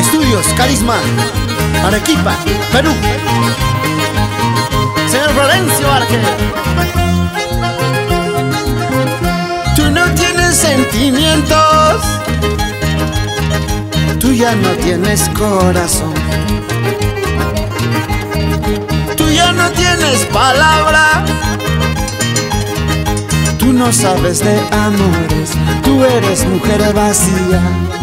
Saludos, carisma, Arequipa, Perú. Señor Florencio Arque. Tú no tienes sentimientos, tú ya no tienes corazón. Tú ya no tienes palabra, tú no sabes de amores, tú eres mujer vacía.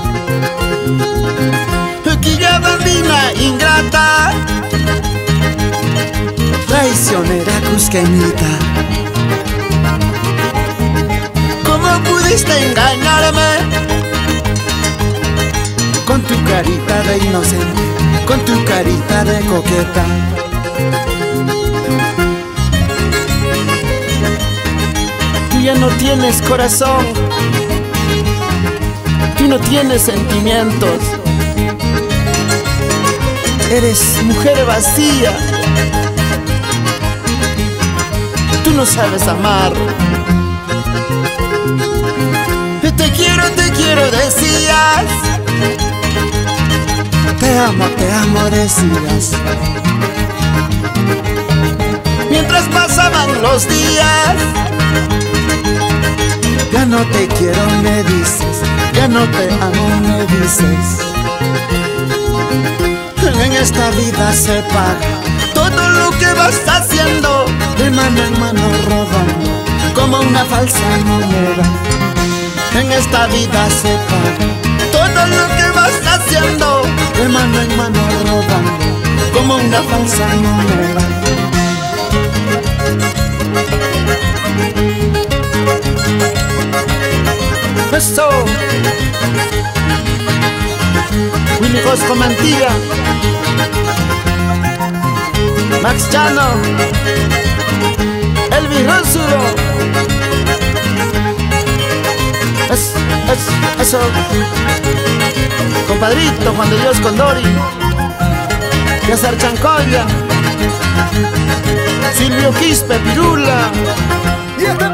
Cusquenita. ¿Cómo pudiste engañarme? Con tu carita de inocente, con tu carita de coqueta. Tú ya no tienes corazón, tú no tienes sentimientos. Eres mujer vacía. No sabes amar. Te quiero, te quiero, decías. Te amo, te amo, decías. Mientras pasaban los días, ya no te quiero, me dices. Ya no te amo, me dices. En esta vida se paga todo lo que vas haciendo de mano en mano rodando como una falsa moneda. En esta vida se paga todo lo que vas haciendo de mano en mano rodando como una falsa moneda. Eso. Willy Rosco Mantilla Max Chano es, es, Eso. Compadrito Juan de Dios Condori. César Chancoya Silvio Quispe Pirula. Y este